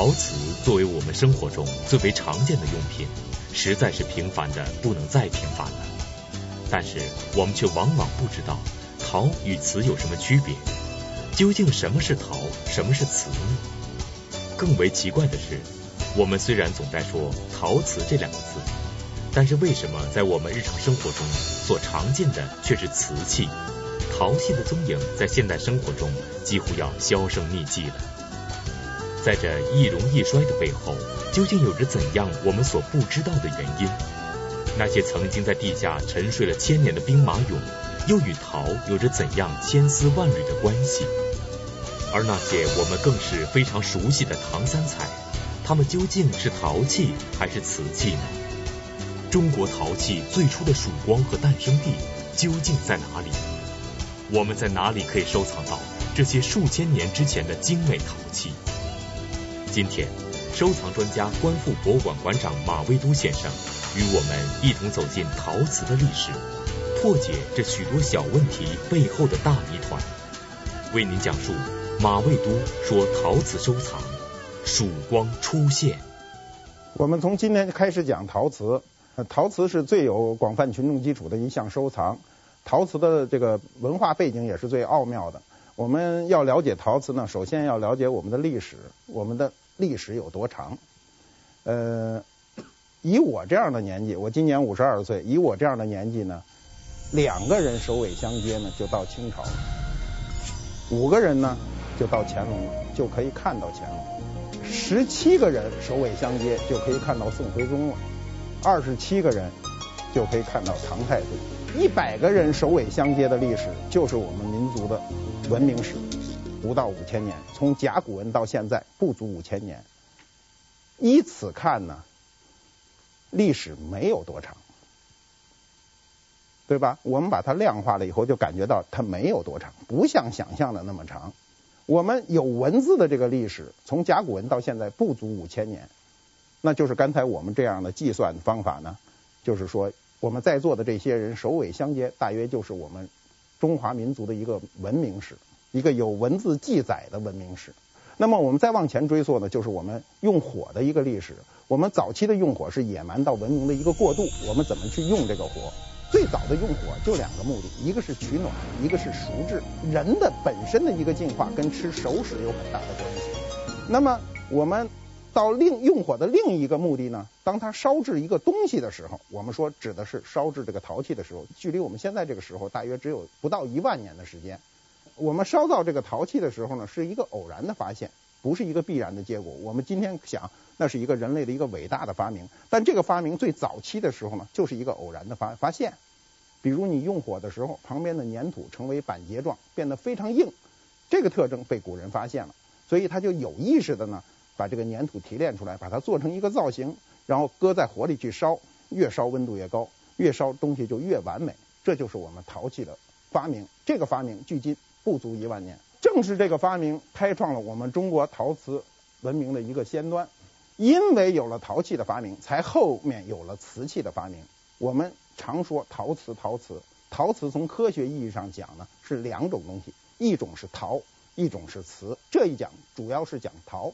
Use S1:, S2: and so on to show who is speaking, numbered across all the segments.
S1: 陶瓷作为我们生活中最为常见的用品，实在是平凡的不能再平凡了。但是我们却往往不知道陶与瓷有什么区别，究竟什么是陶，什么是瓷呢？更为奇怪的是，我们虽然总在说陶瓷这两个字，但是为什么在我们日常生活中所常见的却是瓷器？陶器的踪影在现代生活中几乎要销声匿迹了。在这易荣易衰的背后，究竟有着怎样我们所不知道的原因？那些曾经在地下沉睡了千年的兵马俑，又与陶有着怎样千丝万缕的关系？而那些我们更是非常熟悉的唐三彩，它们究竟是陶器还是瓷器呢？中国陶器最初的曙光和诞生地究竟在哪里？我们在哪里可以收藏到这些数千年之前的精美陶器？今天，收藏专家观复博物馆馆长马未都先生与我们一同走进陶瓷的历史，破解这许多小问题背后的大谜团，为您讲述马未都说陶瓷收藏曙光出现。
S2: 我们从今天开始讲陶瓷，陶瓷是最有广泛群众基础的一项收藏，陶瓷的这个文化背景也是最奥妙的。我们要了解陶瓷呢，首先要了解我们的历史，我们的历史有多长？呃，以我这样的年纪，我今年五十二岁，以我这样的年纪呢，两个人首尾相接呢，就到清朝了；五个人呢，就到乾隆了，就可以看到乾隆；十七个人首尾相接，就可以看到宋徽宗了；二十七个人就可以看到唐太宗；一百个人首尾相接的历史，就是我们民族的。文明史不到五千年，从甲骨文到现在不足五千年。依此看呢，历史没有多长，对吧？我们把它量化了以后，就感觉到它没有多长，不像想象的那么长。我们有文字的这个历史，从甲骨文到现在不足五千年，那就是刚才我们这样的计算方法呢，就是说我们在座的这些人首尾相接，大约就是我们。中华民族的一个文明史，一个有文字记载的文明史。那么我们再往前追溯呢，就是我们用火的一个历史。我们早期的用火是野蛮到文明的一个过渡。我们怎么去用这个火？最早的用火就两个目的，一个是取暖，一个是熟制。人的本身的一个进化跟吃熟食有很大的关系。那么我们。到另用火的另一个目的呢，当它烧制一个东西的时候，我们说指的是烧制这个陶器的时候，距离我们现在这个时候大约只有不到一万年的时间。我们烧造这个陶器的时候呢，是一个偶然的发现，不是一个必然的结果。我们今天想，那是一个人类的一个伟大的发明，但这个发明最早期的时候呢，就是一个偶然的发发现。比如你用火的时候，旁边的粘土成为板结状，变得非常硬，这个特征被古人发现了，所以他就有意识的呢。把这个粘土提炼出来，把它做成一个造型，然后搁在火里去烧，越烧温度越高，越烧东西就越完美。这就是我们陶器的发明。这个发明距今不足一万年，正是这个发明开创了我们中国陶瓷文明的一个先端。因为有了陶器的发明，才后面有了瓷器的发明。我们常说陶瓷，陶瓷，陶瓷从科学意义上讲呢，是两种东西，一种是陶，一种是瓷。这一讲主要是讲陶。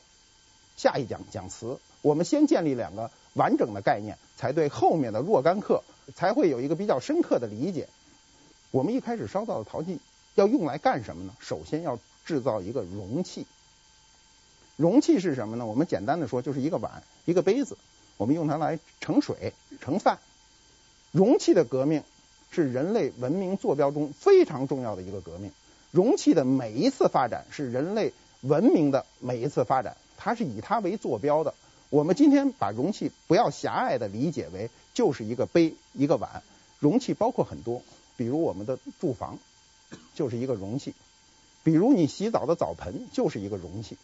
S2: 下一讲讲瓷，我们先建立两个完整的概念，才对后面的若干课才会有一个比较深刻的理解。我们一开始烧造的陶器要用来干什么呢？首先要制造一个容器。容器是什么呢？我们简单的说，就是一个碗、一个杯子，我们用它来盛水、盛饭。容器的革命是人类文明坐标中非常重要的一个革命。容器的每一次发展是人类文明的每一次发展。它是以它为坐标的。我们今天把容器不要狭隘的理解为就是一个杯、一个碗。容器包括很多，比如我们的住房就是一个容器，比如你洗澡的澡盆就是一个容器，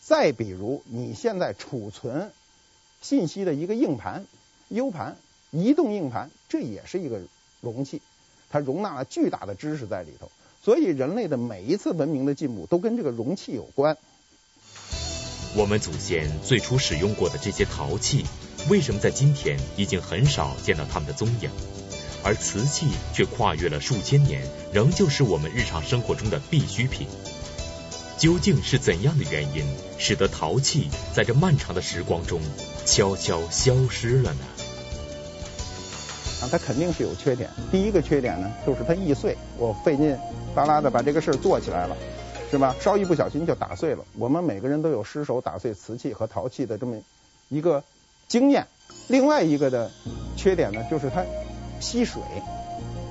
S2: 再比如你现在储存信息的一个硬盘、U 盘、移动硬盘，这也是一个容器，它容纳了巨大的知识在里头。所以人类的每一次文明的进步都跟这个容器有关。
S1: 我们祖先最初使用过的这些陶器，为什么在今天已经很少见到它们的踪影？而瓷器却跨越了数千年，仍旧是我们日常生活中的必需品。究竟是怎样的原因，使得陶器在这漫长的时光中悄悄消失了呢？
S2: 啊，它肯定是有缺点。第一个缺点呢，就是它易碎。我费劲巴拉的把这个事儿做起来了，是吧？稍一不小心就打碎了。我们每个人都有失手打碎瓷器和陶器的这么一个经验。另外一个的缺点呢，就是它吸水。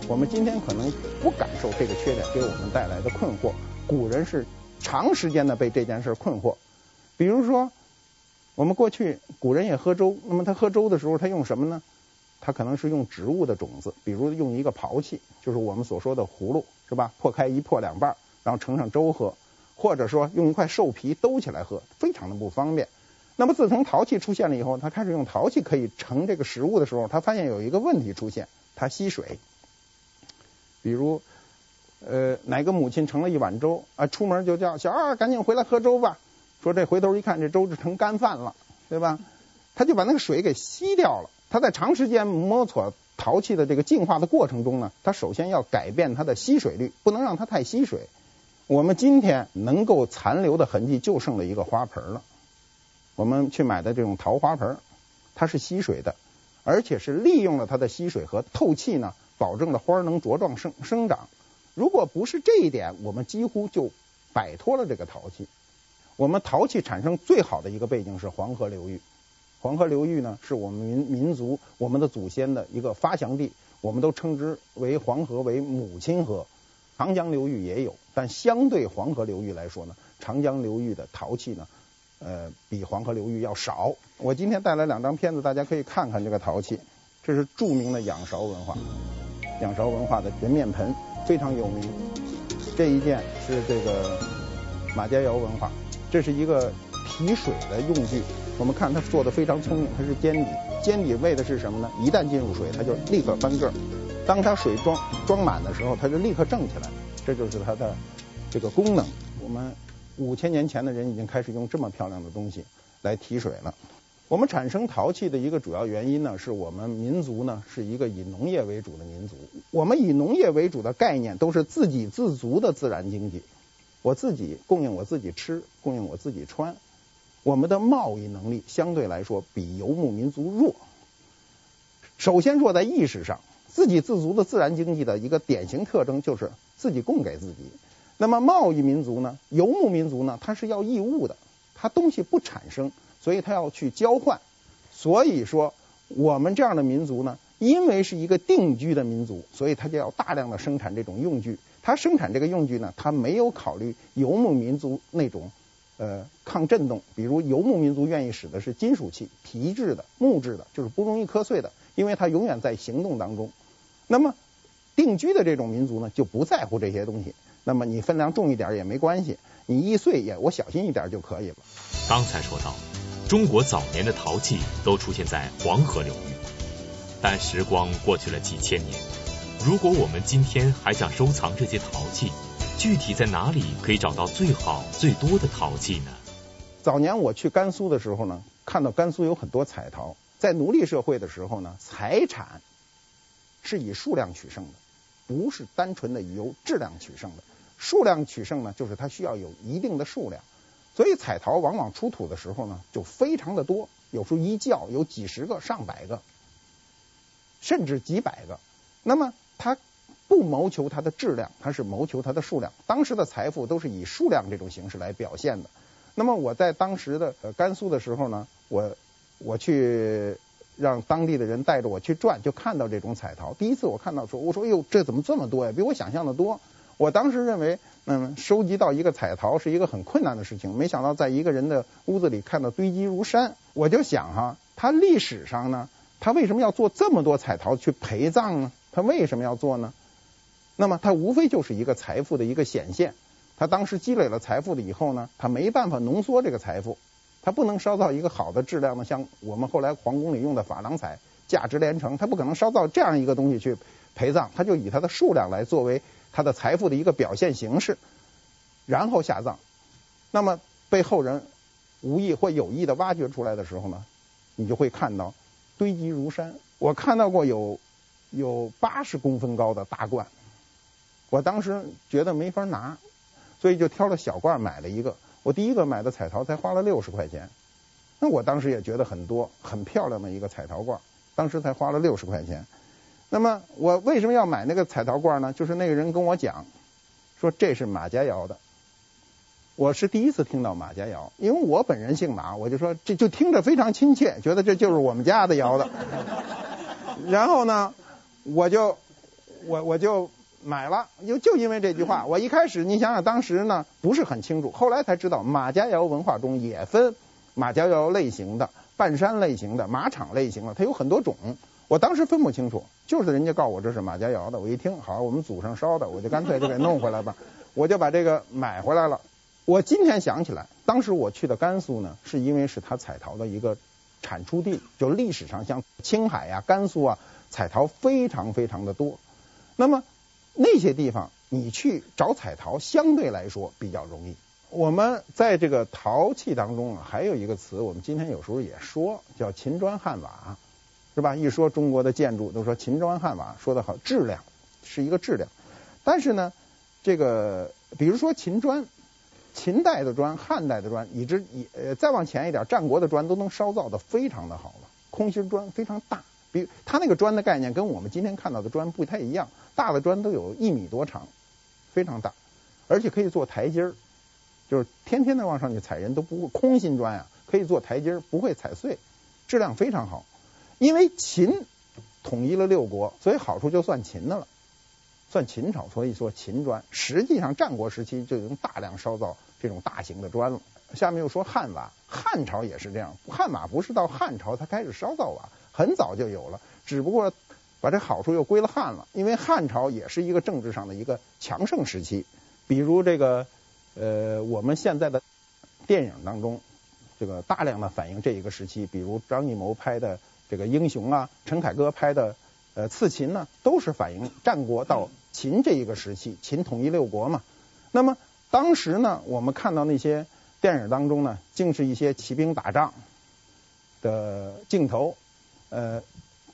S2: 我们今天可能不感受这个缺点给我们带来的困惑，古人是长时间的被这件事困惑。比如说，我们过去古人也喝粥，那么他喝粥的时候，他用什么呢？他可能是用植物的种子，比如用一个刨器，就是我们所说的葫芦，是吧？破开一破两半，然后盛上粥喝，或者说用一块兽皮兜起来喝，非常的不方便。那么自从陶器出现了以后，他开始用陶器可以盛这个食物的时候，他发现有一个问题出现，它吸水。比如，呃，哪个母亲盛了一碗粥啊，出门就叫小二赶紧回来喝粥吧。说这回头一看，这粥就成干饭了，对吧？他就把那个水给吸掉了。他在长时间摸索陶器的这个进化的过程中呢，他首先要改变它的吸水率，不能让它太吸水。我们今天能够残留的痕迹就剩了一个花盆了。我们去买的这种陶花盆，它是吸水的，而且是利用了它的吸水和透气呢。保证了花能茁壮生生长。如果不是这一点，我们几乎就摆脱了这个陶器。我们陶器产生最好的一个背景是黄河流域。黄河流域呢，是我们民民族、我们的祖先的一个发祥地。我们都称之为黄河为母亲河。长江流域也有，但相对黄河流域来说呢，长江流域的陶器呢，呃，比黄河流域要少。我今天带来两张片子，大家可以看看这个陶器。这是著名的仰韶文化。仰韶文化的人面盆非常有名，这一件是这个马家窑文化，这是一个提水的用具。我们看它做的非常聪明，它是尖底，尖底为的是什么呢？一旦进入水，它就立刻翻个儿。当它水装装满的时候，它就立刻正起来，这就是它的这个功能。我们五千年前的人已经开始用这么漂亮的东西来提水了。我们产生陶器的一个主要原因呢，是我们民族呢是一个以农业为主的民族。我们以农业为主的概念都是自给自足的自然经济，我自己供应我自己吃，供应我自己穿。我们的贸易能力相对来说比游牧民族弱。首先弱在意识上，自给自足的自然经济的一个典型特征就是自己供给自己。那么贸易民族呢，游牧民族呢，它是要义务的，它东西不产生。所以他要去交换，所以说我们这样的民族呢，因为是一个定居的民族，所以他就要大量的生产这种用具。他生产这个用具呢，他没有考虑游牧民族那种呃抗震动，比如游牧民族愿意使的是金属器、皮质的、木质的，就是不容易磕碎的，因为它永远在行动当中。那么定居的这种民族呢，就不在乎这些东西。那么你分量重一点也没关系，你易碎也我小心一点就可以了。
S1: 刚才说到。中国早年的陶器都出现在黄河流域，但时光过去了几千年，如果我们今天还想收藏这些陶器，具体在哪里可以找到最好最多的陶器呢？
S2: 早年我去甘肃的时候呢，看到甘肃有很多彩陶。在奴隶社会的时候呢，财产是以数量取胜的，不是单纯的由质量取胜的。数量取胜呢，就是它需要有一定的数量。所以彩陶往往出土的时候呢，就非常的多，有时候一窖有几十个、上百个，甚至几百个。那么它不谋求它的质量，它是谋求它的数量。当时的财富都是以数量这种形式来表现的。那么我在当时的呃甘肃的时候呢，我我去让当地的人带着我去转，就看到这种彩陶。第一次我看到说，我说哎呦，这怎么这么多呀？比我想象的多。我当时认为，嗯，收集到一个彩陶是一个很困难的事情。没想到在一个人的屋子里看到堆积如山，我就想哈，他历史上呢，他为什么要做这么多彩陶去陪葬呢？他为什么要做呢？那么他无非就是一个财富的一个显现。他当时积累了财富了以后呢，他没办法浓缩这个财富，他不能烧造一个好的质量的，像我们后来皇宫里用的珐琅彩，价值连城，他不可能烧造这样一个东西去陪葬，他就以它的数量来作为。他的财富的一个表现形式，然后下葬，那么被后人无意或有意的挖掘出来的时候呢，你就会看到堆积如山。我看到过有有八十公分高的大罐，我当时觉得没法拿，所以就挑了小罐买了一个。我第一个买的彩陶才花了六十块钱，那我当时也觉得很多，很漂亮的一个彩陶罐，当时才花了六十块钱。那么我为什么要买那个彩陶罐呢？就是那个人跟我讲，说这是马家窑的。我是第一次听到马家窑，因为我本人姓马，我就说这就听着非常亲切，觉得这就是我们家的窑的。然后呢，我就我我就买了，就就因为这句话。我一开始你想想，当时呢不是很清楚，后来才知道马家窑文化中也分马家窑类型的、半山类型的、马场类型的，它有很多种。我当时分不清楚，就是人家告诉我这是马家窑的，我一听好，我们祖上烧的，我就干脆就给弄回来吧，我就把这个买回来了。我今天想起来，当时我去的甘肃呢，是因为是它彩陶的一个产出地，就历史上像青海呀、甘肃啊，彩陶非常非常的多。那么那些地方你去找彩陶，相对来说比较容易。我们在这个陶器当中啊，还有一个词，我们今天有时候也说叫秦砖汉瓦，是吧？一说中国的建筑，都说秦砖汉瓦，说的好，质量是一个质量。但是呢，这个比如说秦砖。秦代的砖、汉代的砖，以至以呃再往前一点，战国的砖都能烧造的非常的好了。空心砖非常大，比它那个砖的概念跟我们今天看到的砖不太一样，大的砖都有一米多长，非常大，而且可以做台阶儿，就是天天的往上去踩人都不会。空心砖啊，可以做台阶儿，不会踩碎，质量非常好。因为秦统一了六国，所以好处就算秦的了，算秦朝，所以说秦砖。实际上战国时期就已经大量烧造。这种大型的砖了。下面又说汉瓦，汉朝也是这样。汉瓦不是到汉朝才开始烧造瓦，很早就有了，只不过把这好处又归了汉了。因为汉朝也是一个政治上的一个强盛时期。比如这个呃，我们现在的电影当中，这个大量的反映这一个时期，比如张艺谋拍的这个英雄啊，陈凯歌拍的呃刺秦呢，都是反映战国到秦这一个时期，秦统一六国嘛。那么。当时呢，我们看到那些电影当中呢，竟是一些骑兵打仗的镜头。呃，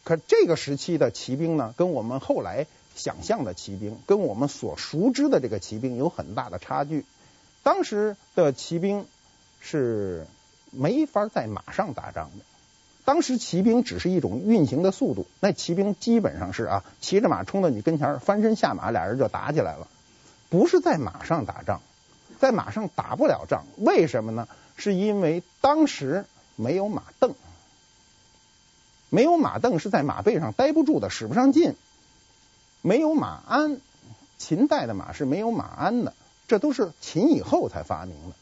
S2: 可这个时期的骑兵呢，跟我们后来想象的骑兵，跟我们所熟知的这个骑兵有很大的差距。当时的骑兵是没法在马上打仗的。当时骑兵只是一种运行的速度，那骑兵基本上是啊，骑着马冲到你跟前，翻身下马，俩人就打起来了。不是在马上打仗，在马上打不了仗，为什么呢？是因为当时没有马镫，没有马镫是在马背上待不住的，使不上劲。没有马鞍，秦代的马是没有马鞍的，这都是秦以后才发明的。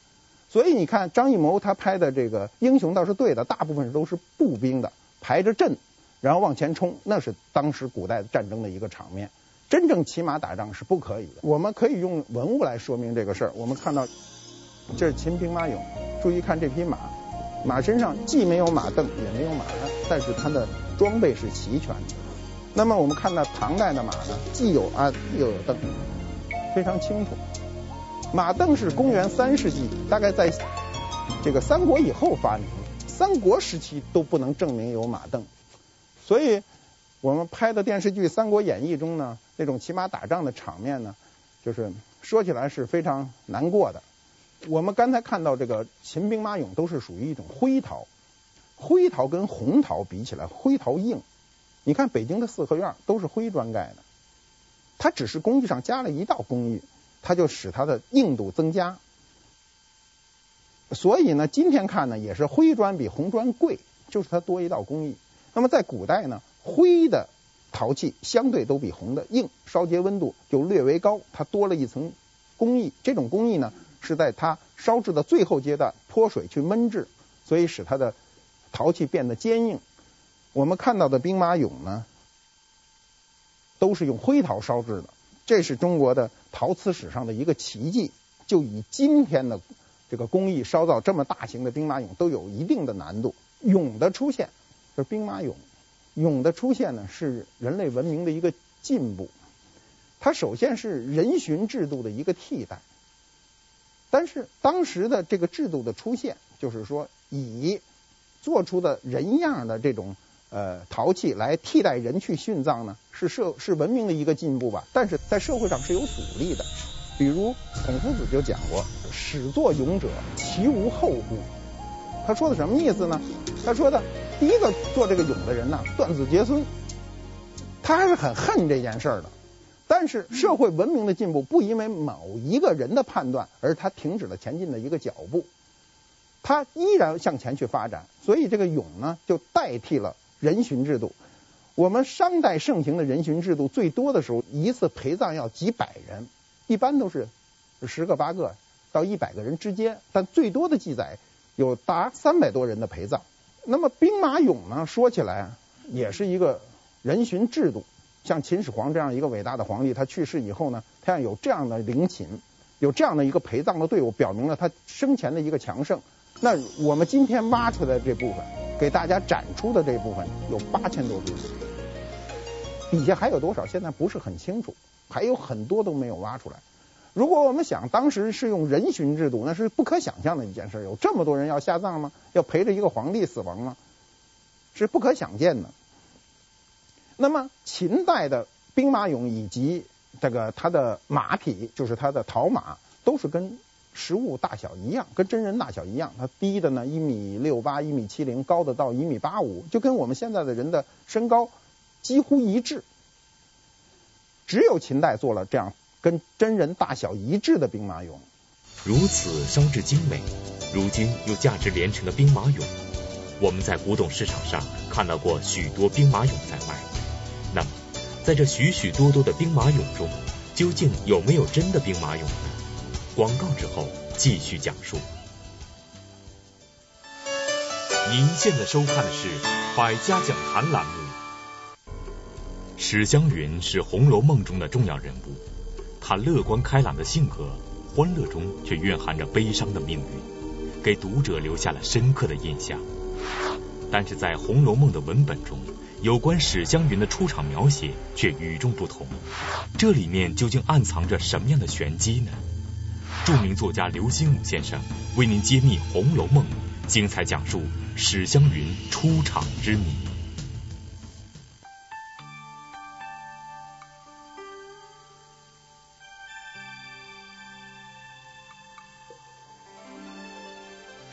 S2: 所以你看张艺谋他拍的这个英雄倒是对的，大部分都是步兵的，排着阵，然后往前冲，那是当时古代战争的一个场面。真正骑马打仗是不可以的。我们可以用文物来说明这个事儿。我们看到这是秦兵马俑，注意看这匹马，马身上既没有马镫，也没有马鞍，但是它的装备是齐全的。那么我们看到唐代的马呢，既有鞍又有镫，非常清楚。马镫是公元三世纪，大概在这个三国以后发明的，三国时期都不能证明有马镫，所以。我们拍的电视剧《三国演义》中呢，那种骑马打仗的场面呢，就是说起来是非常难过的。我们刚才看到这个秦兵马俑都是属于一种灰陶，灰陶跟红陶比起来，灰陶硬。你看北京的四合院都是灰砖盖的，它只是工艺上加了一道工艺，它就使它的硬度增加。所以呢，今天看呢也是灰砖比红砖贵，就是它多一道工艺。那么在古代呢？灰的陶器相对都比红的硬，烧结温度就略微高，它多了一层工艺。这种工艺呢，是在它烧制的最后阶段泼水去焖制，所以使它的陶器变得坚硬。我们看到的兵马俑呢，都是用灰陶烧制的，这是中国的陶瓷史上的一个奇迹。就以今天的这个工艺烧造这么大型的兵马俑，都有一定的难度。俑的出现，就是兵马俑。俑的出现呢，是人类文明的一个进步。它首先是人殉制度的一个替代，但是当时的这个制度的出现，就是说以做出的人样的这种呃陶器来替代人去殉葬呢，是社是文明的一个进步吧。但是在社会上是有阻力的。比如孔夫子就讲过：“始作俑者，其无后乎？”他说的什么意思呢？他说的第一个做这个俑的人呢，断子绝孙，他还是很恨这件事儿的。但是社会文明的进步不因为某一个人的判断而他停止了前进的一个脚步，他依然向前去发展。所以这个俑呢，就代替了人殉制度。我们商代盛行的人殉制度，最多的时候一次陪葬要几百人，一般都是十个八个到一百个人之间，但最多的记载有达三百多人的陪葬。那么兵马俑呢，说起来也是一个人殉制度。像秦始皇这样一个伟大的皇帝，他去世以后呢，他要有这样的陵寝，有这样的一个陪葬的队伍，表明了他生前的一个强盛。那我们今天挖出来这部分。给大家展出的这部分有八千多尊，底下还有多少？现在不是很清楚，还有很多都没有挖出来。如果我们想当时是用人殉制度，那是不可想象的一件事。有这么多人要下葬吗？要陪着一个皇帝死亡吗？是不可想见的。那么秦代的兵马俑以及这个他的马匹，就是他的陶马，都是跟。实物大小一样，跟真人大小一样。它低的呢一米六八、一米七零，高的到一米八五，就跟我们现在的人的身高几乎一致。只有秦代做了这样跟真人大小一致的兵马俑。
S1: 如此烧制精美，如今又价值连城的兵马俑，我们在古董市场上看到过许多兵马俑在卖。那么，在这许许多多的兵马俑中，究竟有没有真的兵马俑呢？广告之后继续讲述。您现在收看的是《百家讲坛》栏目。史湘云是《红楼梦》中的重要人物，她乐观开朗的性格，欢乐中却蕴含着悲伤的命运，给读者留下了深刻的印象。但是在《红楼梦》的文本中，有关史湘云的出场描写却与众不同，这里面究竟暗藏着什么样的玄机呢？著名作家刘心武先生为您揭秘《红楼梦》，精彩讲述史湘云出场之谜。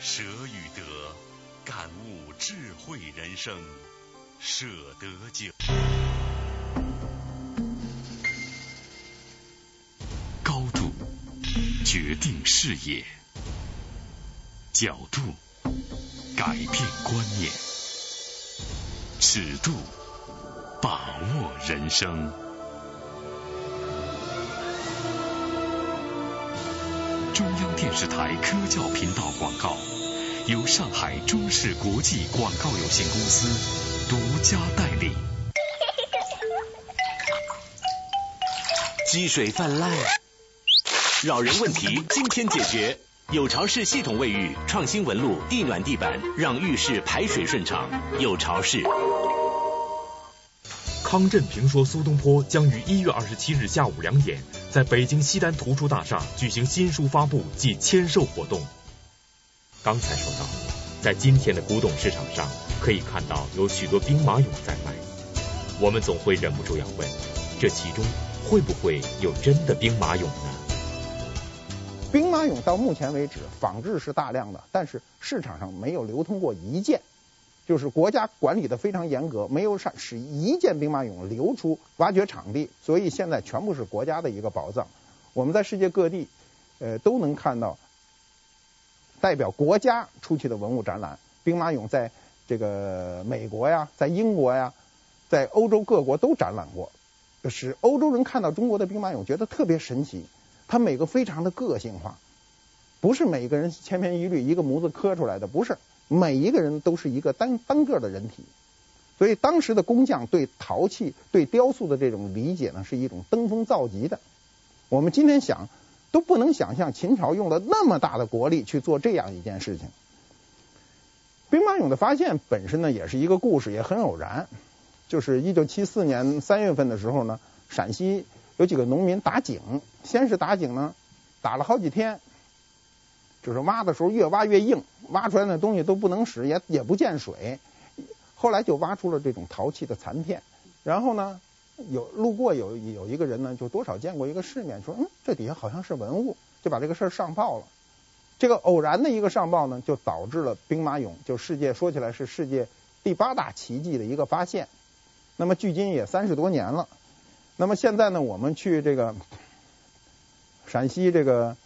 S3: 舍与得，感悟智慧人生，舍得酒。决定视野，角度改变观念，尺度把握人生。中央电视台科教频道广告由上海中视国际广告有限公司独家代理。积水泛滥。扰人问题今天解决，有巢氏系统卫浴创新纹路地暖地板，让浴室排水顺畅。有巢氏。
S1: 康震评说苏东坡将于一月二十七日下午两点，在北京西单图书大厦举行新书发布暨签售活动。刚才说到，在今天的古董市场上，可以看到有许多兵马俑在卖。我们总会忍不住要问，这其中会不会有真的兵马俑呢？
S2: 兵马俑到目前为止仿制是大量的，但是市场上没有流通过一件，就是国家管理的非常严格，没有使使一件兵马俑流出挖掘场地，所以现在全部是国家的一个宝藏。我们在世界各地，呃，都能看到代表国家出去的文物展览。兵马俑在这个美国呀，在英国呀，在欧洲各国都展览过，使欧洲人看到中国的兵马俑觉得特别神奇。它每个非常的个性化，不是每个人千篇一律一个模子刻出来的，不是每一个人都是一个单单个的人体，所以当时的工匠对陶器、对雕塑的这种理解呢，是一种登峰造极的。我们今天想都不能想象秦朝用了那么大的国力去做这样一件事情。兵马俑的发现本身呢，也是一个故事，也很偶然。就是一九七四年三月份的时候呢，陕西。有几个农民打井，先是打井呢，打了好几天，就是挖的时候越挖越硬，挖出来的东西都不能使，也也不见水。后来就挖出了这种陶器的残片，然后呢，有路过有有一个人呢，就多少见过一个世面，说嗯，这底下好像是文物，就把这个事儿上报了。这个偶然的一个上报呢，就导致了兵马俑，就世界说起来是世界第八大奇迹的一个发现。那么距今也三十多年了。那么现在呢，我们去这个陕西这个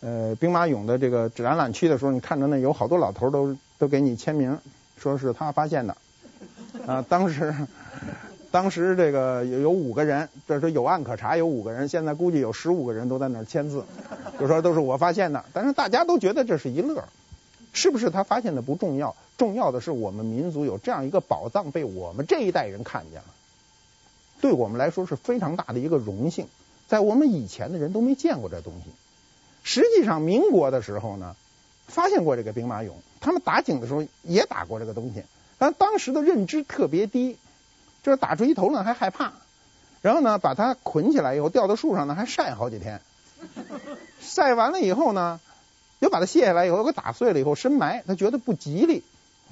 S2: 呃兵马俑的这个展览区的时候，你看着那有好多老头都都给你签名，说是他发现的啊，当时。当时这个有有五个人，这是有案可查，有五个人，现在估计有十五个人都在那儿签字，就说都是我发现的。但是大家都觉得这是一乐，是不是他发现的不重要，重要的是我们民族有这样一个宝藏被我们这一代人看见了，对我们来说是非常大的一个荣幸。在我们以前的人都没见过这东西。实际上，民国的时候呢，发现过这个兵马俑，他们打井的时候也打过这个东西，但当时的认知特别低。就是打出一头呢，还害怕，然后呢，把它捆起来以后吊到树上呢，还晒好几天，晒完了以后呢，又把它卸下来以后，又给打碎了以后深埋，他觉得不吉利。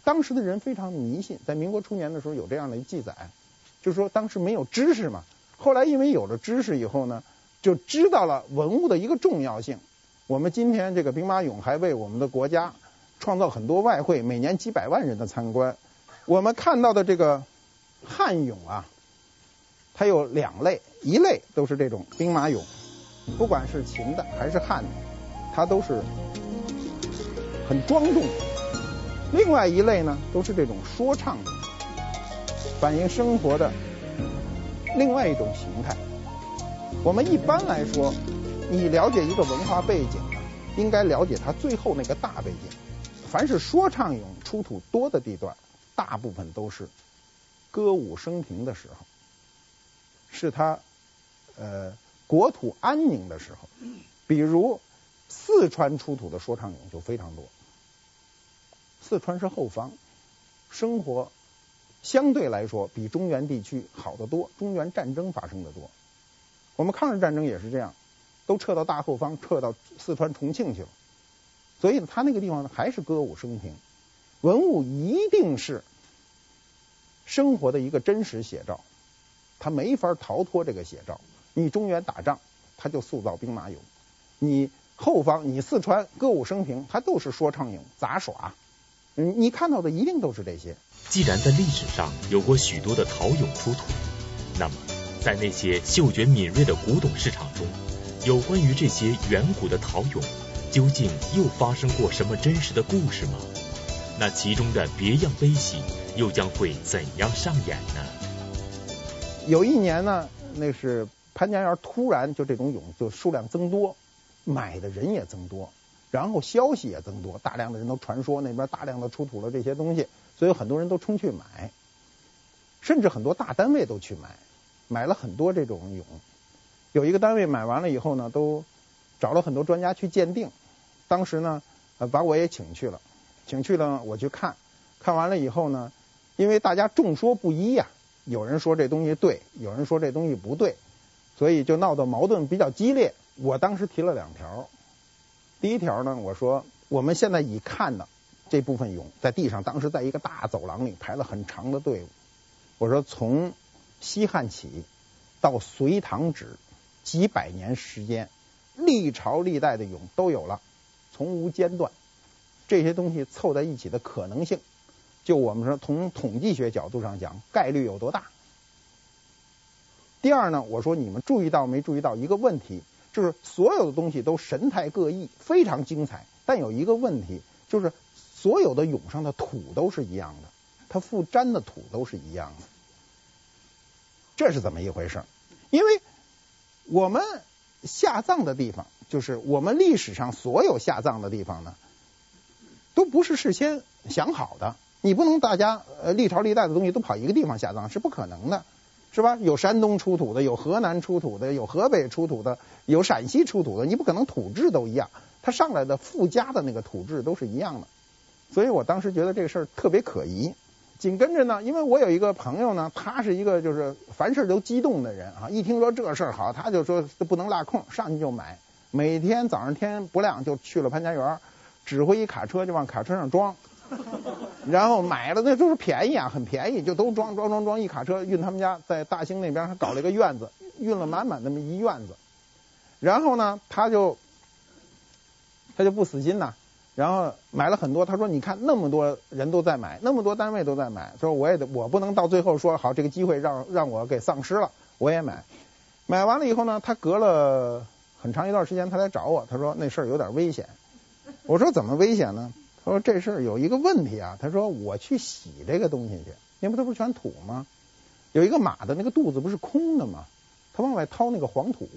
S2: 当时的人非常迷信，在民国初年的时候有这样的记载，就是说当时没有知识嘛，后来因为有了知识以后呢，就知道了文物的一个重要性。我们今天这个兵马俑还为我们的国家创造很多外汇，每年几百万人的参观。我们看到的这个。汉俑啊，它有两类，一类都是这种兵马俑，不管是秦的还是汉的，它都是很庄重。另外一类呢，都是这种说唱的，反映生活的另外一种形态。我们一般来说，你了解一个文化背景呢，应该了解它最后那个大背景。凡是说唱俑出土多的地段，大部分都是。歌舞升平的时候，是他呃国土安宁的时候，比如四川出土的说唱俑就非常多。四川是后方，生活相对来说比中原地区好得多，中原战争发生的多。我们抗日战争也是这样，都撤到大后方，撤到四川重庆去了。所以，他那个地方呢还是歌舞升平，文物一定是。生活的一个真实写照，他没法逃脱这个写照。你中原打仗，他就塑造兵马俑；你后方，你四川歌舞升平，他都是说唱俑杂耍。嗯，你看到的一定都是这些。
S1: 既然在历史上有过许多的陶俑出土，那么在那些嗅觉敏锐的古董市场中，有关于这些远古的陶俑，究竟又发生过什么真实的故事吗？那其中的别样悲喜。又将会怎样上演呢？
S2: 有一年呢，那是潘家园突然就这种俑就数量增多，买的人也增多，然后消息也增多，大量的人都传说那边大量的出土了这些东西，所以很多人都冲去买，甚至很多大单位都去买，买了很多这种俑。有一个单位买完了以后呢，都找了很多专家去鉴定，当时呢，呃，把我也请去了，请去了我去看，看完了以后呢。因为大家众说不一呀，有人说这东西对，有人说这东西不对，所以就闹得矛盾比较激烈。我当时提了两条，第一条呢，我说我们现在已看的这部分俑在地上，当时在一个大走廊里排了很长的队伍。我说从西汉起到隋唐止几百年时间，历朝历代的俑都有了，从无间断。这些东西凑在一起的可能性。就我们说，从统计学角度上讲，概率有多大？第二呢，我说你们注意到没注意到一个问题，就是所有的东西都神态各异，非常精彩，但有一个问题，就是所有的俑上的土都是一样的，它附粘的土都是一样的，这是怎么一回事？因为我们下葬的地方，就是我们历史上所有下葬的地方呢，都不是事先想好的。你不能大家呃历朝历代的东西都跑一个地方下葬是不可能的，是吧？有山东出土的，有河南出土的，有河北出土的，有陕西出土的，你不可能土质都一样，它上来的附加的那个土质都是一样的。所以我当时觉得这个事儿特别可疑。紧跟着呢，因为我有一个朋友呢，他是一个就是凡事都激动的人啊，一听说这事儿好，他就说不能落空，上去就买，每天早上天不亮就去了潘家园，指挥一卡车就往卡车上装。然后买了那都是便宜啊，很便宜，就都装装装装一卡车运他们家，在大兴那边还搞了一个院子，运了满满那么一院子。然后呢，他就他就不死心呐，然后买了很多。他说：“你看那么多人都在买，那么多单位都在买，说我也得我不能到最后说好这个机会让让我给丧失了，我也买。买完了以后呢，他隔了很长一段时间，他来找我，他说那事儿有点危险。我说怎么危险呢？他说这事儿有一个问题啊。他说我去洗这个东西去，因为它不是全土吗？有一个马的那个肚子不是空的吗？他往外掏那个黄土。”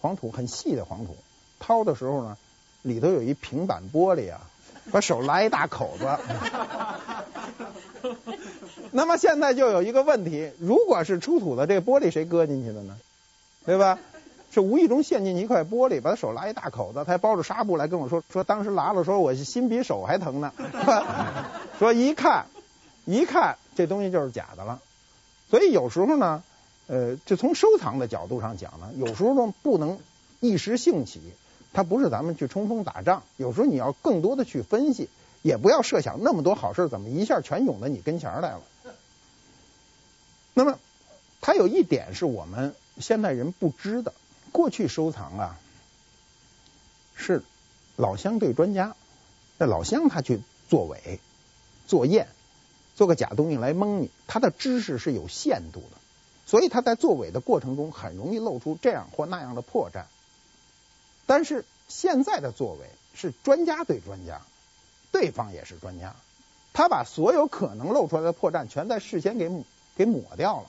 S2: 黄土很细的黄土，掏的时候呢，里头有一平板玻璃啊，把手拉一大口子。那么现在就有一个问题，如果是出土的这个玻璃谁搁进去的呢？对吧？是无意中陷进去一块玻璃，把他手拉一大口子，他还包着纱布来跟我说，说当时拉的时候我心比手还疼呢。说一看一看这东西就是假的了，所以有时候呢。呃，就从收藏的角度上讲呢，有时候呢不能一时兴起，它不是咱们去冲锋打仗，有时候你要更多的去分析，也不要设想那么多好事怎么一下全涌到你跟前来了。那么，它有一点是我们现代人不知的，过去收藏啊是老乡对专家，那老乡他去作伪、作验，做个假东西来蒙你，他的知识是有限度的。所以他在作伪的过程中很容易露出这样或那样的破绽，但是现在的作伪是专家对专家，对方也是专家，他把所有可能露出来的破绽全在事先给给抹掉了，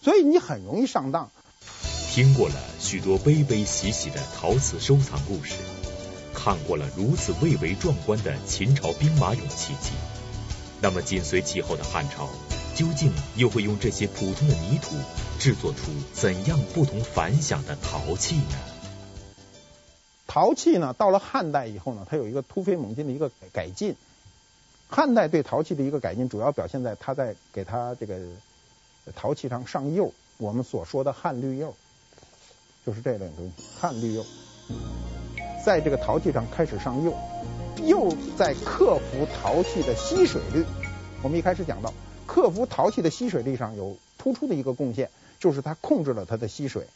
S2: 所以你很容易上当。
S1: 听过了许多悲悲喜喜的陶瓷收藏故事，看过了如此蔚为壮观的秦朝兵马俑奇迹，那么紧随其后的汉朝。究竟又会用这些普通的泥土制作出怎样不同凡响的陶器呢？
S2: 陶器呢，到了汉代以后呢，它有一个突飞猛进的一个改进。汉代对陶器的一个改进，主要表现在它在给它这个陶器上上釉，我们所说的汉绿釉，就是这类东西，汉绿釉，在这个陶器上开始上釉，釉在克服陶器的吸水率。我们一开始讲到。克服陶器的吸水率上有突出的一个贡献，就是它控制了它的吸水，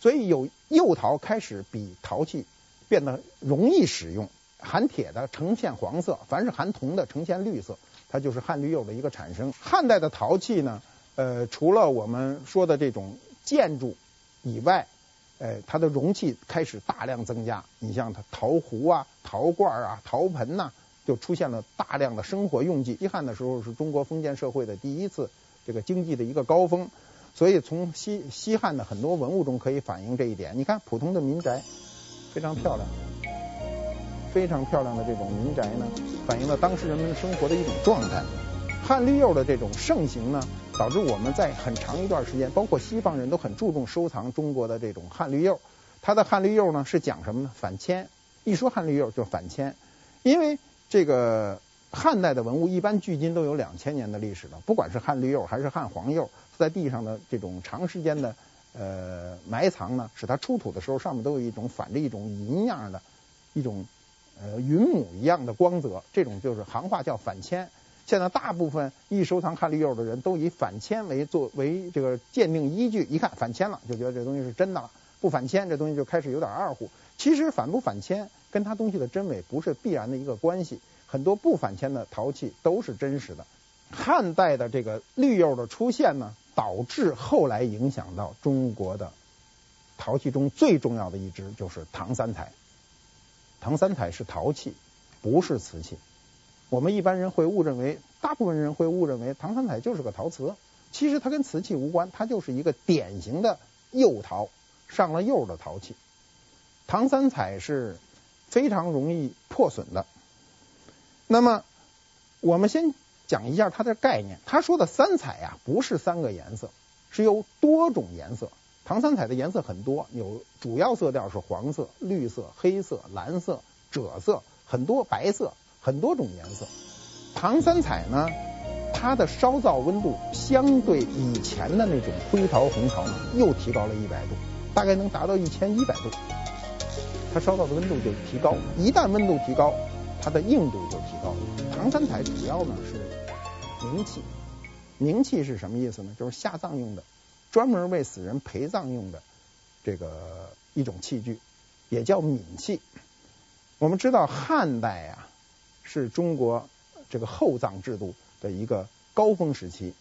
S2: 所以有釉陶开始比陶器变得容易使用。含铁的呈现黄色，凡是含铜的呈现绿色，它就是汉绿釉的一个产生。汉代的陶器呢，呃，除了我们说的这种建筑以外，呃，它的容器开始大量增加。你像它陶壶啊、陶罐啊、陶盆呐、就出现了大量的生活用具。西汉的时候是中国封建社会的第一次这个经济的一个高峰，所以从西西汉的很多文物中可以反映这一点。你看普通的民宅非常漂亮，非常漂亮的这种民宅呢，反映了当时人们生活的一种状态。汉绿釉的这种盛行呢，导致我们在很长一段时间，包括西方人都很注重收藏中国的这种汉绿釉。它的汉绿釉呢是讲什么呢？反铅。一说汉绿釉就反铅，因为。这个汉代的文物一般距今都有两千年的历史了，不管是汉绿釉还是汉黄釉，在地上的这种长时间的呃埋藏呢，使它出土的时候上面都有一种反着一种银样的一种呃云母一样的光泽，这种就是行话叫反铅。现在大部分一收藏汉绿釉的人都以反铅为作为这个鉴定依据，一看反铅了就觉得这东西是真的了，不反铅这东西就开始有点二乎。其实反不反铅跟它东西的真伪不是必然的一个关系，很多不反铅的陶器都是真实的。汉代的这个绿釉的出现呢，导致后来影响到中国的陶器中最重要的一支就是唐三彩。唐三彩是陶器，不是瓷器。我们一般人会误认为，大部分人会误认为唐三彩就是个陶瓷，其实它跟瓷器无关，它就是一个典型的釉陶，上了釉的陶器。唐三彩是非常容易破损的。那么，我们先讲一下它的概念。他说的三彩呀，不是三个颜色，是有多种颜色。唐三彩的颜色很多，有主要色调是黄色、绿色、黑色、蓝色、赭色，很多白色，很多种颜色。唐三彩呢，它的烧造温度相对以前的那种灰陶、红陶呢，又提高了一百度，大概能达到一千一百度。它烧造的温度就提高，一旦温度提高，它的硬度就提高了。唐三彩主要呢是冥器，冥器是什么意思呢？就是下葬用的，专门为死人陪葬用的这个一种器具，也叫冥器。我们知道汉代啊是中国这个厚葬制度的一个高峰时期，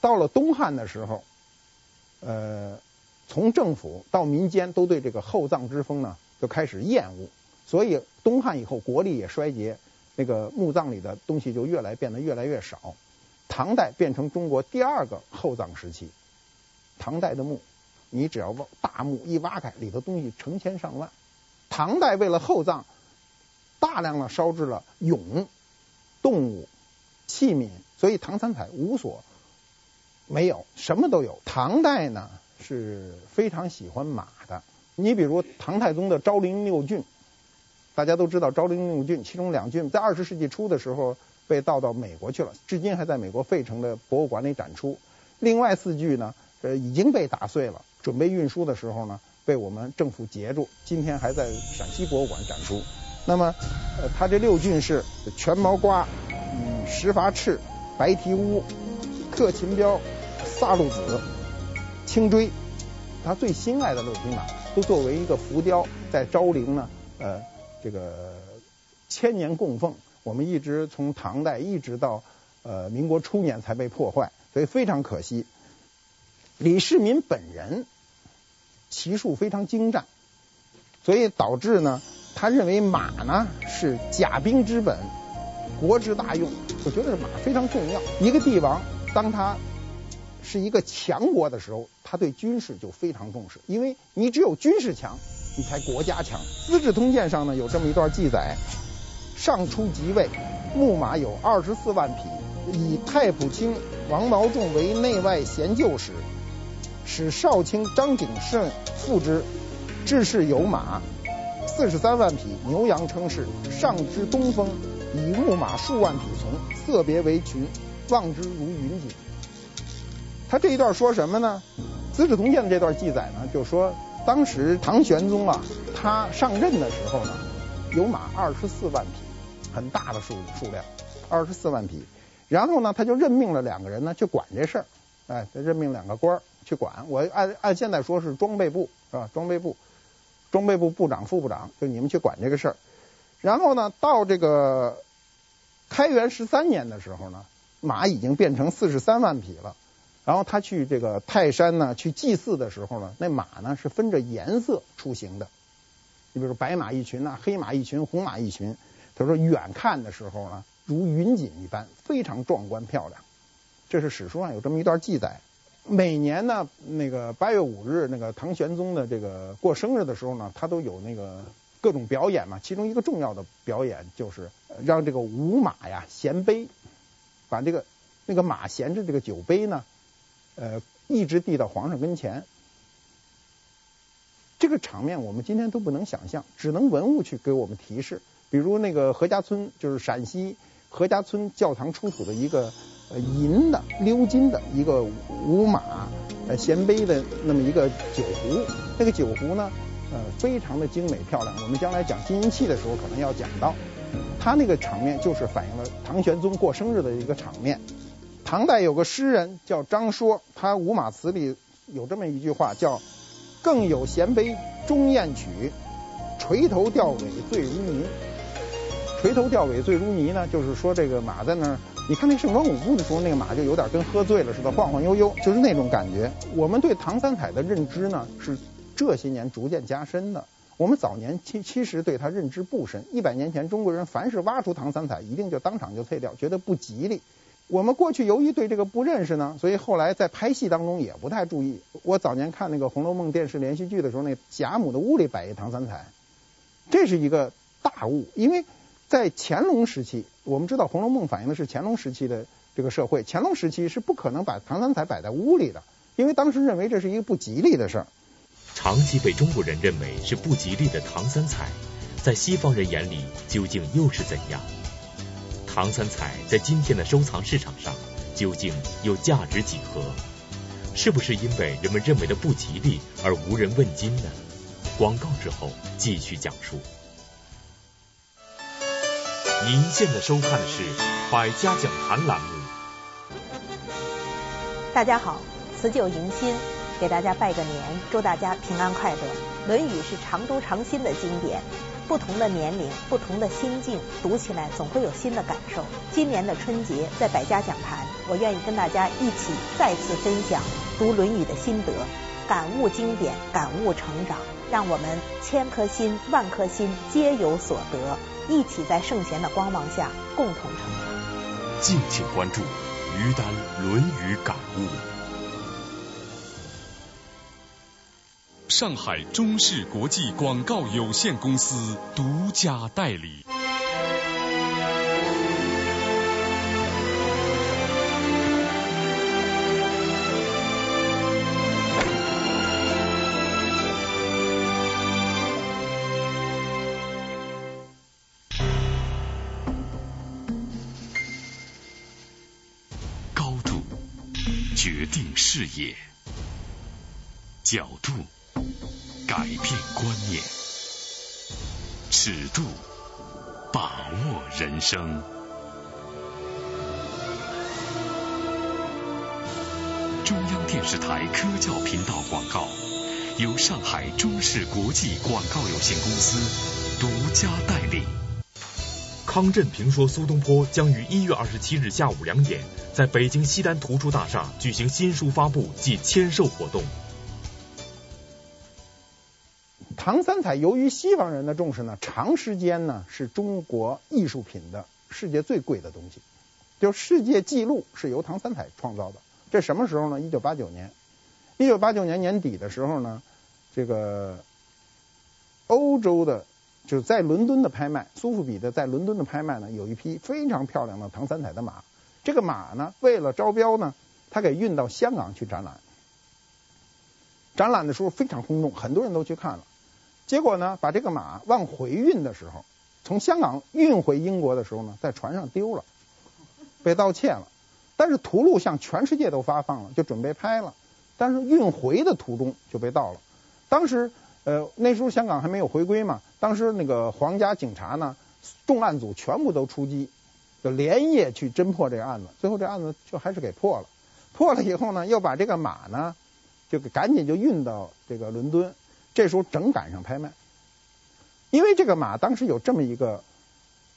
S2: 到了东汉的时候，呃，从政府到民间都对这个厚葬之风呢就开始厌恶，所以东汉以后国力也衰竭，那个墓葬里的东西就越来变得越来越少。唐代变成中国第二个厚葬时期，唐代的墓，你只要挖大墓一挖开，里头东西成千上万。唐代为了厚葬，大量的烧制了俑、动物、器皿，所以唐三彩无所没有，什么都有。唐代呢是非常喜欢马的，你比如唐太宗的昭陵六骏，大家都知道昭陵六骏，其中两骏在二十世纪初的时候被盗到美国去了，至今还在美国费城的博物馆里展出。另外四骏呢，呃，已经被打碎了，准备运输的时候呢，被我们政府截住，今天还在陕西博物馆展出。那么，呃，他这六骏是全毛瓜、嗯，石伐赤、白蹄乌、克勤标、萨路子、青锥，他最心爱的六匹马，都作为一个浮雕，在昭陵呢，呃，这个千年供奉。我们一直从唐代一直到呃民国初年才被破坏，所以非常可惜。李世民本人骑术非常精湛，所以导致呢。他认为马呢是甲兵之本，国之大用。我觉得马非常重要。一个帝王当他是一个强国的时候，他对军事就非常重视，因为你只有军事强，你才国家强。《资治通鉴》上呢有这么一段记载：上初即位，牧马有二十四万匹，以太仆卿王毛仲为内外闲旧使，使少卿张景顺赋之，治世有马。四十三万匹，牛羊称是，上之东风，以牧马数万匹从，色别为群，望之如云锦。他这一段说什么呢？《资治通鉴》的这段记载呢，就说当时唐玄宗啊，他上任的时候呢，有马二十四万匹，很大的数数量，二十四万匹。然后呢，他就任命了两个人呢去管这事儿，哎，任命两个官儿去管。我按按现在说是装备部是吧？装备部。装备部部长、副部长，就你们去管这个事儿。然后呢，到这个开元十三年的时候呢，马已经变成四十三万匹了。然后他去这个泰山呢，去祭祀的时候呢，那马呢是分着颜色出行的。你比如说白马一群呐，黑马一群，红马一群。他说远看的时候呢，如云锦一般，非常壮观漂亮。这是史书上有这么一段记载。每年呢，那个八月五日，那个唐玄宗的这个过生日的时候呢，他都有那个各种表演嘛。其中一个重要的表演就是让这个舞马呀衔杯，把这个那个马衔着这个酒杯呢，呃，一直递到皇上跟前。这个场面我们今天都不能想象，只能文物去给我们提示。比如那个何家村，就是陕西何家村教堂出土的一个。呃，银的鎏金的一个舞马呃衔杯的那么一个酒壶，那个酒壶呢，呃，非常的精美漂亮。我们将来讲金银器的时候，可能要讲到，它那个场面就是反映了唐玄宗过生日的一个场面。唐代有个诗人叫张说，他《舞马词》里有这么一句话，叫“更有衔杯终宴曲，垂头吊尾醉如泥”。垂头吊尾醉如泥呢，就是说这个马在那儿。你看那盛装舞步的时候，那个马就有点跟喝醉了似的，晃晃悠悠，就是那种感觉。我们对唐三彩的认知呢，是这些年逐渐加深的。我们早年其其实对它认知不深。一百年前，中国人凡是挖出唐三彩，一定就当场就退掉，觉得不吉利。我们过去由于对这个不认识呢，所以后来在拍戏当中也不太注意。我早年看那个《红楼梦》电视连续剧的时候，那贾母的屋里摆一唐三彩，这是一个大误，因为。在乾隆时期，我们知道《红楼梦》反映的是乾隆时期的这个社会。乾隆时期是不可能把唐三彩摆在屋里的，因为当时认为这是一个不吉利的事儿。
S1: 长期被中国人认为是不吉利的唐三彩，在西方人眼里究竟又是怎样？唐三彩在今天的收藏市场上究竟又价值几何？是不是因为人们认为的不吉利而无人问津呢？广告之后继续讲述。您现在收看的是百家讲坛栏目。
S4: 大家好，辞旧迎新，给大家拜个年，祝大家平安快乐。《论语》是常读常新的经典，不同的年龄、不同的心境，读起来总会有新的感受。今年的春节，在百家讲坛，我愿意跟大家一起再次分享读《论语》的心得，感悟经典，感悟成长，让我们千颗心、万颗心皆有所得。一起在圣贤的光芒下共同成长。
S1: 敬请关注于丹《论语感悟》。
S5: 上海中视国际广告有限公司独家代理。
S3: 决定视野，角度改变观念，尺度把握人生。中央电视台科教频道广告，由上海中视国际广告有限公司独家代理。
S1: 康震评说苏东坡将于一月二十七日下午两点，在北京西单图书大厦举行新书发布暨签售活动。
S2: 唐三彩由于西方人的重视呢，长时间呢是中国艺术品的世界最贵的东西，就世界纪录是由唐三彩创造的。这什么时候呢？一九八九年，一九八九年年底的时候呢，这个欧洲的。就是在伦敦的拍卖，苏富比的在伦敦的拍卖呢，有一匹非常漂亮的唐三彩的马。这个马呢，为了招标呢，他给运到香港去展览。展览的时候非常轰动，很多人都去看了。结果呢，把这个马往回运的时候，从香港运回英国的时候呢，在船上丢了，被盗窃了。但是图录向全世界都发放了，就准备拍了。但是运回的途中就被盗了。当时。呃，那时候香港还没有回归嘛，当时那个皇家警察呢，重案组全部都出击，就连夜去侦破这个案子，最后这案子就还是给破了。破了以后呢，又把这个马呢，就赶紧就运到这个伦敦，这时候正赶上拍卖，因为这个马当时有这么一个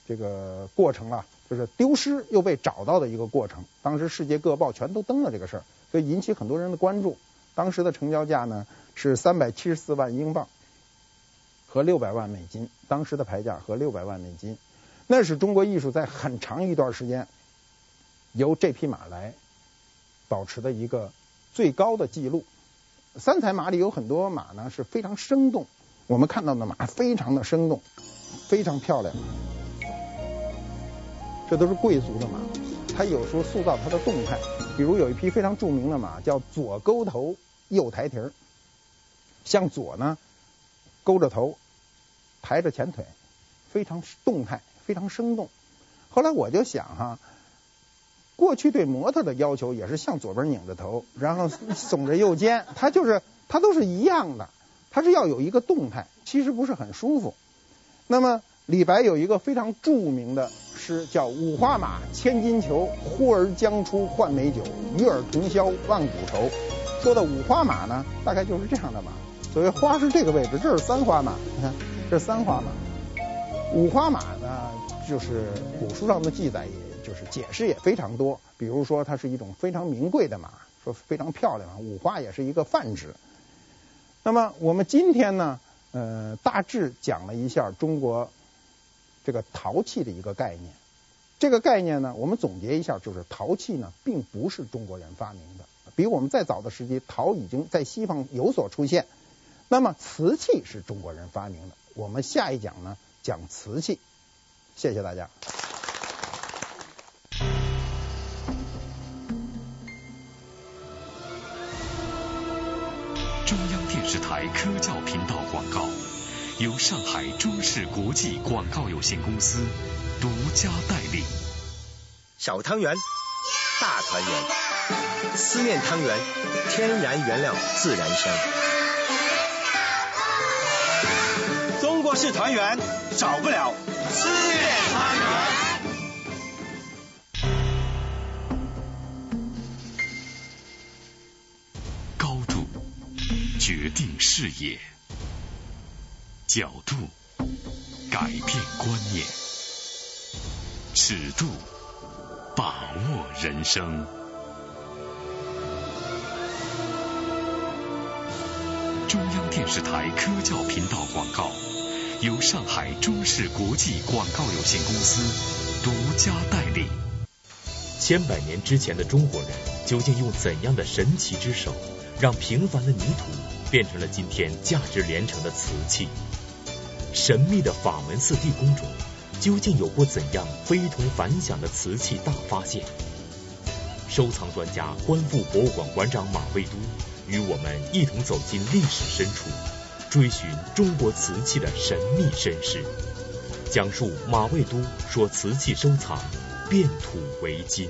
S2: 这个过程啊，就是丢失又被找到的一个过程，当时世界各报全都登了这个事儿，所以引起很多人的关注。当时的成交价呢是三百七十四万英镑和六百万美金，当时的牌价和六百万美金，那是中国艺术在很长一段时间由这匹马来保持的一个最高的记录。三彩马里有很多马呢是非常生动，我们看到的马非常的生动，非常漂亮，这都是贵族的马，它有时候塑造它的动态，比如有一匹非常著名的马叫左勾头。右抬蹄儿，向左呢，勾着头，抬着前腿，非常动态，非常生动。后来我就想哈，过去对模特的要求也是向左边拧着头，然后耸着右肩，它就是它都是一样的，它是要有一个动态，其实不是很舒服。那么李白有一个非常著名的诗叫“五花马，千金裘，呼儿将出换美酒，与尔同销万古愁”。说的五花马呢，大概就是这样的马。所谓花是这个位置，这是三花马。你看，这是三花马。五花马呢，就是古书上的记载，也就是解释也非常多。比如说，它是一种非常名贵的马，说非常漂亮。五花也是一个泛指。那么我们今天呢，呃，大致讲了一下中国这个陶器的一个概念。这个概念呢，我们总结一下，就是陶器呢，并不是中国人发明的。比我们再早的时期，陶已经在西方有所出现。那么瓷器是中国人发明的。我们下一讲呢，讲瓷器。谢谢大家。
S3: 中央电视台科教频道广告，由上海中视国际广告有限公司独家代理。
S6: 小汤圆，大团圆。思念汤圆，天然原料自然香。是团圆，少不了思念汤圆。
S3: 高度决定视野，角度改变观念，尺度把握人生。中央电视台科教频道广告，由上海中视国际广告有限公司独家代理。
S1: 千百年之前的中国人究竟用怎样的神奇之手，让平凡的泥土变成了今天价值连城的瓷器？神秘的法门寺地宫中究竟有过怎样非同凡响的瓷器大发现？收藏专家、观复博物馆馆长马未都。与我们一同走进历史深处，追寻中国瓷器的神秘身世，讲述马未都说瓷器收藏变土为金。